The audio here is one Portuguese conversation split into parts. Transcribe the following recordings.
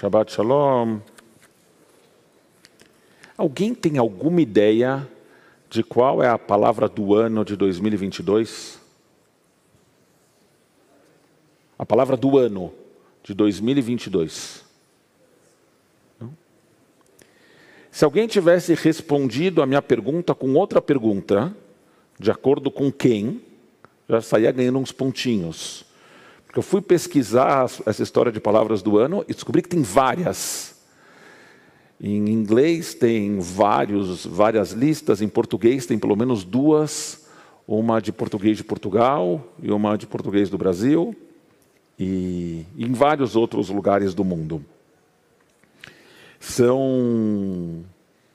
Shabbat Shalom. Alguém tem alguma ideia de qual é a palavra do ano de 2022? A palavra do ano de 2022. Não? Se alguém tivesse respondido a minha pergunta com outra pergunta, de acordo com quem, já saía ganhando uns pontinhos. Eu fui pesquisar essa história de palavras do ano e descobri que tem várias. Em inglês tem vários, várias listas, em português tem pelo menos duas, uma de português de Portugal e uma de português do Brasil, e em vários outros lugares do mundo. São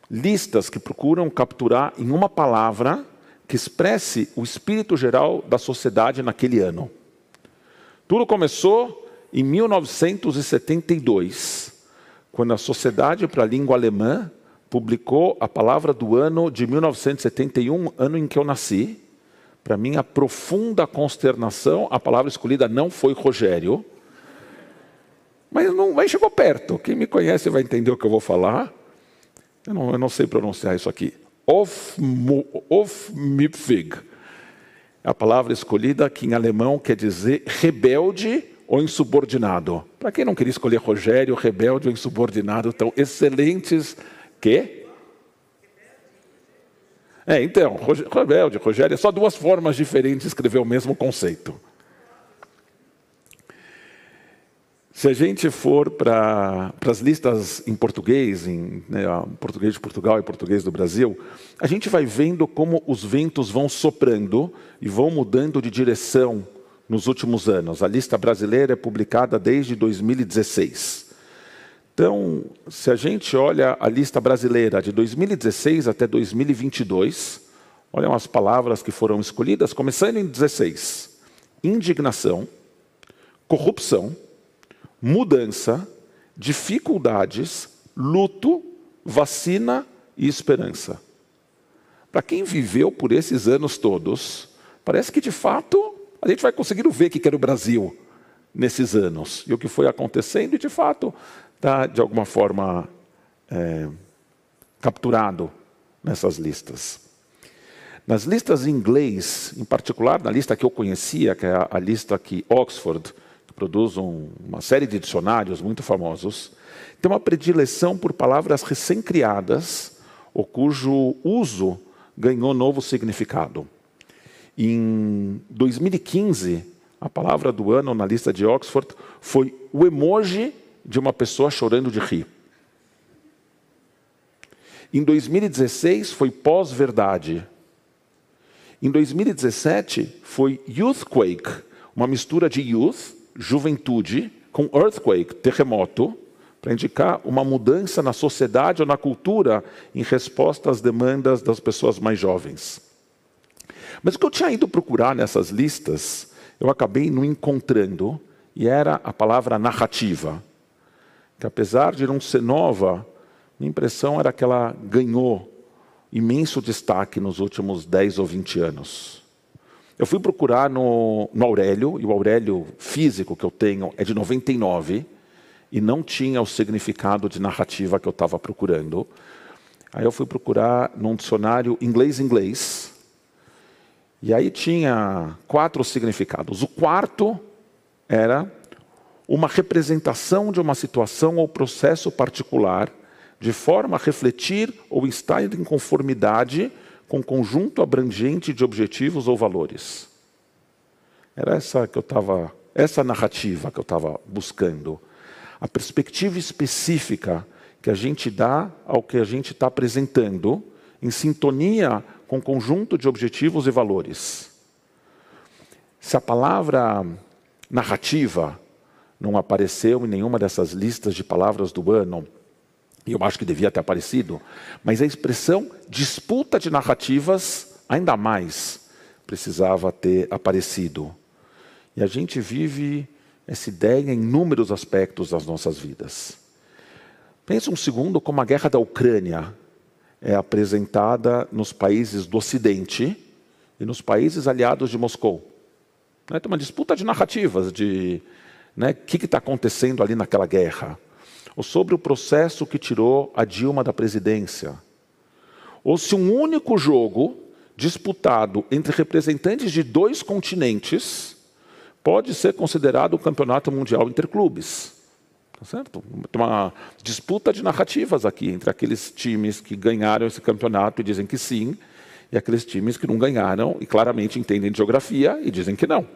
listas que procuram capturar em uma palavra que expresse o espírito geral da sociedade naquele ano. Tudo começou em 1972, quando a Sociedade para a Língua Alemã publicou a palavra do ano de 1971, ano em que eu nasci. Para minha profunda consternação, a palavra escolhida não foi Rogério, mas não mas chegou perto. Quem me conhece vai entender o que eu vou falar. Eu não, eu não sei pronunciar isso aqui. Aufmüpfig. É a palavra escolhida que em alemão quer dizer rebelde ou insubordinado. Para quem não queria escolher Rogério, rebelde ou insubordinado, estão excelentes que é, então, rebelde, Rogério, é só duas formas diferentes de escrever o mesmo conceito. Se a gente for para as listas em português, em né, português de Portugal e português do Brasil, a gente vai vendo como os ventos vão soprando e vão mudando de direção nos últimos anos. A lista brasileira é publicada desde 2016. Então, se a gente olha a lista brasileira de 2016 até 2022, olham as palavras que foram escolhidas, começando em 16: indignação, corrupção mudança, dificuldades, luto, vacina e esperança. Para quem viveu por esses anos todos, parece que de fato a gente vai conseguir ver o que era o Brasil nesses anos e o que foi acontecendo, e de fato está de alguma forma é, capturado nessas listas. Nas listas em inglês, em particular na lista que eu conhecia, que é a, a lista que Oxford produz um, uma série de dicionários muito famosos, tem uma predileção por palavras recém-criadas ou cujo uso ganhou novo significado. Em 2015, a palavra do ano na lista de Oxford foi o emoji de uma pessoa chorando de rir. Em 2016 foi pós-verdade. Em 2017 foi youthquake, uma mistura de youth juventude com earthquake, terremoto, para indicar uma mudança na sociedade ou na cultura em resposta às demandas das pessoas mais jovens. Mas o que eu tinha ido procurar nessas listas, eu acabei não encontrando, e era a palavra narrativa, que apesar de não ser nova, minha impressão era que ela ganhou imenso destaque nos últimos 10 ou 20 anos. Eu fui procurar no, no Aurélio, e o Aurélio físico que eu tenho é de 99, e não tinha o significado de narrativa que eu estava procurando. Aí eu fui procurar num dicionário inglês-inglês, e aí tinha quatro significados. O quarto era uma representação de uma situação ou processo particular, de forma a refletir ou estar em conformidade com conjunto abrangente de objetivos ou valores. Era essa que eu estava, essa narrativa que eu estava buscando. A perspectiva específica que a gente dá ao que a gente está apresentando, em sintonia com conjunto de objetivos e valores. Se a palavra narrativa não apareceu em nenhuma dessas listas de palavras do ano, e eu acho que devia ter aparecido, mas a expressão disputa de narrativas, ainda mais, precisava ter aparecido. E a gente vive essa ideia em inúmeros aspectos das nossas vidas. Pense um segundo como a guerra da Ucrânia é apresentada nos países do Ocidente e nos países aliados de Moscou. Né, tem uma disputa de narrativas, de né, o que está acontecendo ali naquela guerra. Ou sobre o processo que tirou a Dilma da presidência, ou se um único jogo disputado entre representantes de dois continentes pode ser considerado o campeonato mundial interclubes. Tá certo? Uma disputa de narrativas aqui entre aqueles times que ganharam esse campeonato e dizem que sim, e aqueles times que não ganharam e claramente entendem de geografia e dizem que não.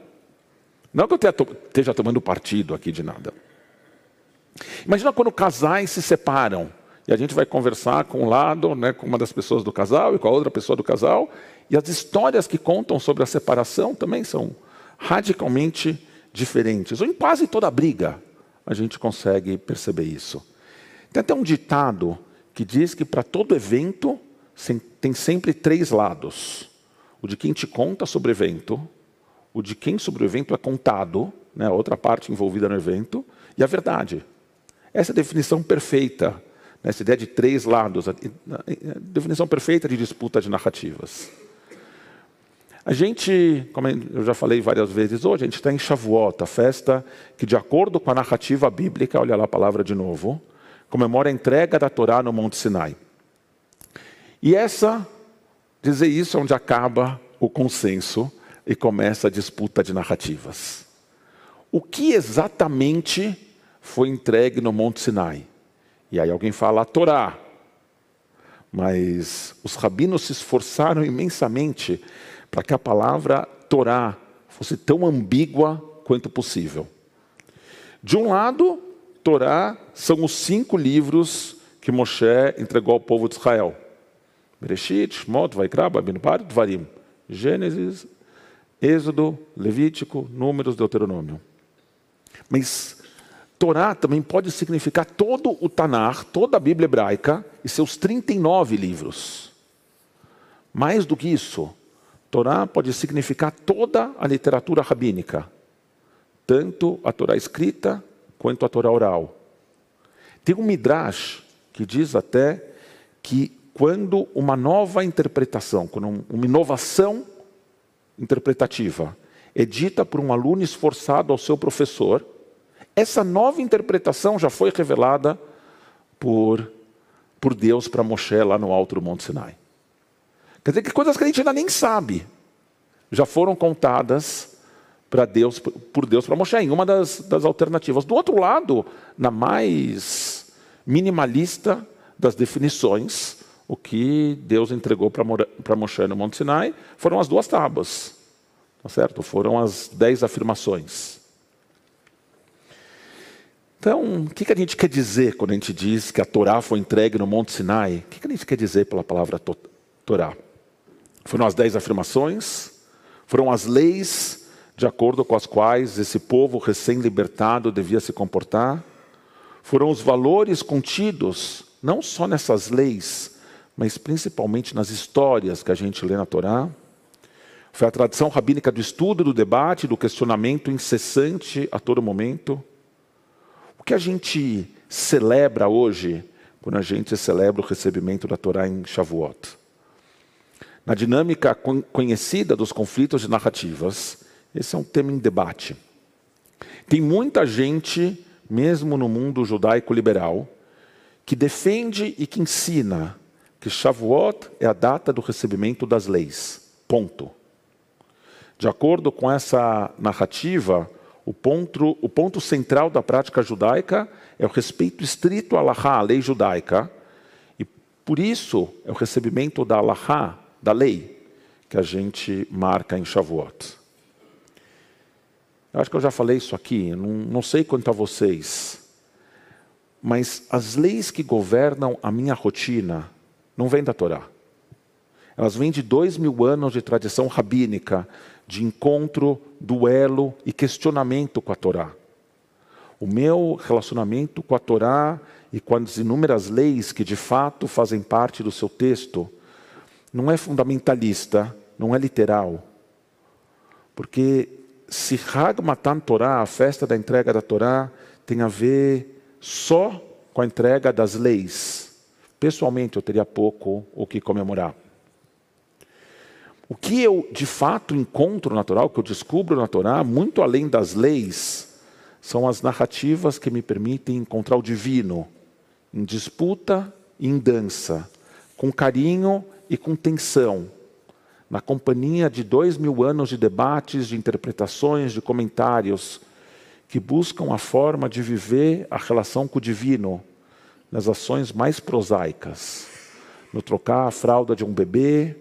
Não que eu esteja tomando partido aqui de nada. Imagina quando casais se separam e a gente vai conversar com um lado, né, com uma das pessoas do casal e com a outra pessoa do casal, e as histórias que contam sobre a separação também são radicalmente diferentes. Ou em quase toda briga a gente consegue perceber isso. Tem até um ditado que diz que para todo evento tem sempre três lados: o de quem te conta sobre o evento, o de quem sobre o evento é contado, né, a outra parte envolvida no evento, e a verdade. Essa é a definição perfeita, né, essa ideia de três lados, a definição perfeita de disputa de narrativas. A gente, como eu já falei várias vezes hoje, a gente está em Shavuot, a festa que, de acordo com a narrativa bíblica, olha lá a palavra de novo, comemora a entrega da Torá no Monte Sinai. E essa, dizer isso é onde acaba o consenso e começa a disputa de narrativas. O que exatamente foi entregue no Monte Sinai? E aí alguém fala a Torá. Mas os rabinos se esforçaram imensamente para que a palavra Torá fosse tão ambígua quanto possível. De um lado, Torá são os cinco livros que Moshe entregou ao povo de Israel. Bereshit, Shmot, Vaikra, Babinbar, Dvarim. Gênesis, Êxodo, Levítico, Números, Deuteronômio. Mas Torá também pode significar todo o Tanar, toda a Bíblia hebraica e seus 39 livros. Mais do que isso, Torá pode significar toda a literatura rabínica, tanto a Torá escrita quanto a Torá oral. Tem um Midrash que diz até que quando uma nova interpretação, quando uma inovação interpretativa é dita por um aluno esforçado ao seu professor, essa nova interpretação já foi revelada por, por Deus para Moshe lá no alto do Monte Sinai. Quer dizer que coisas que a gente ainda nem sabe já foram contadas para Deus, por Deus para Moshe, em uma das, das alternativas. Do outro lado, na mais minimalista das definições, o que Deus entregou para Moshe no Monte Sinai foram as duas tábuas, tá certo? Foram as dez afirmações. Então, o que a gente quer dizer quando a gente diz que a Torá foi entregue no Monte Sinai? O que a gente quer dizer pela palavra Torá? Foram as dez afirmações, foram as leis de acordo com as quais esse povo recém-libertado devia se comportar, foram os valores contidos não só nessas leis, mas principalmente nas histórias que a gente lê na Torá. Foi a tradição rabínica do estudo, do debate, do questionamento incessante a todo momento. O que a gente celebra hoje, quando a gente celebra o recebimento da Torá em Shavuot? Na dinâmica conhecida dos conflitos de narrativas, esse é um tema em debate. Tem muita gente, mesmo no mundo judaico liberal, que defende e que ensina que Shavuot é a data do recebimento das leis. Ponto. De acordo com essa narrativa, o ponto, o ponto central da prática judaica é o respeito estrito à Allahá, a lei judaica, e por isso é o recebimento da Allahá, da lei, que a gente marca em Shavuot. Eu acho que eu já falei isso aqui, não, não sei quanto a vocês, mas as leis que governam a minha rotina, não vem da Torá. Elas vêm de dois mil anos de tradição rabínica, de encontro, duelo e questionamento com a Torá. O meu relacionamento com a Torá e com as inúmeras leis que de fato fazem parte do seu texto não é fundamentalista, não é literal. Porque se Hag Matan Torá, a festa da entrega da Torá, tem a ver só com a entrega das leis, Pessoalmente, eu teria pouco o que comemorar. O que eu de fato encontro na Torá, o que eu descubro na Torá, muito além das leis, são as narrativas que me permitem encontrar o divino, em disputa e em dança, com carinho e com tensão, na companhia de dois mil anos de debates, de interpretações, de comentários, que buscam a forma de viver a relação com o divino nas ações mais prosaicas, no trocar a fralda de um bebê,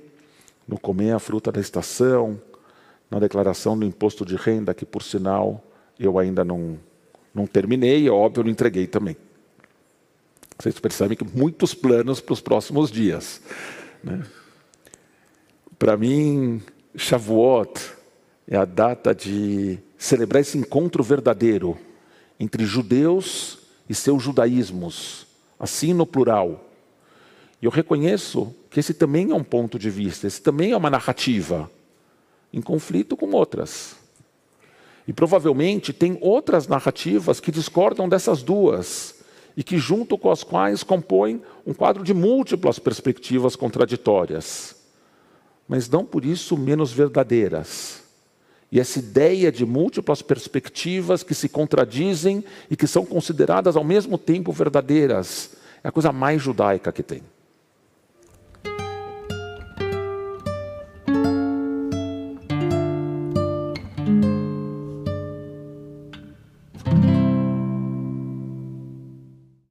no comer a fruta da estação, na declaração do imposto de renda, que por sinal eu ainda não, não terminei, é óbvio, não entreguei também. Vocês percebem que muitos planos para os próximos dias. Né? Para mim, Shavuot é a data de celebrar esse encontro verdadeiro entre judeus e seus judaísmos, assim no plural. E eu reconheço que esse também é um ponto de vista, esse também é uma narrativa, em conflito com outras. E provavelmente tem outras narrativas que discordam dessas duas e que, junto com as quais, compõem um quadro de múltiplas perspectivas contraditórias, mas não por isso menos verdadeiras. E essa ideia de múltiplas perspectivas que se contradizem e que são consideradas ao mesmo tempo verdadeiras é a coisa mais judaica que tem.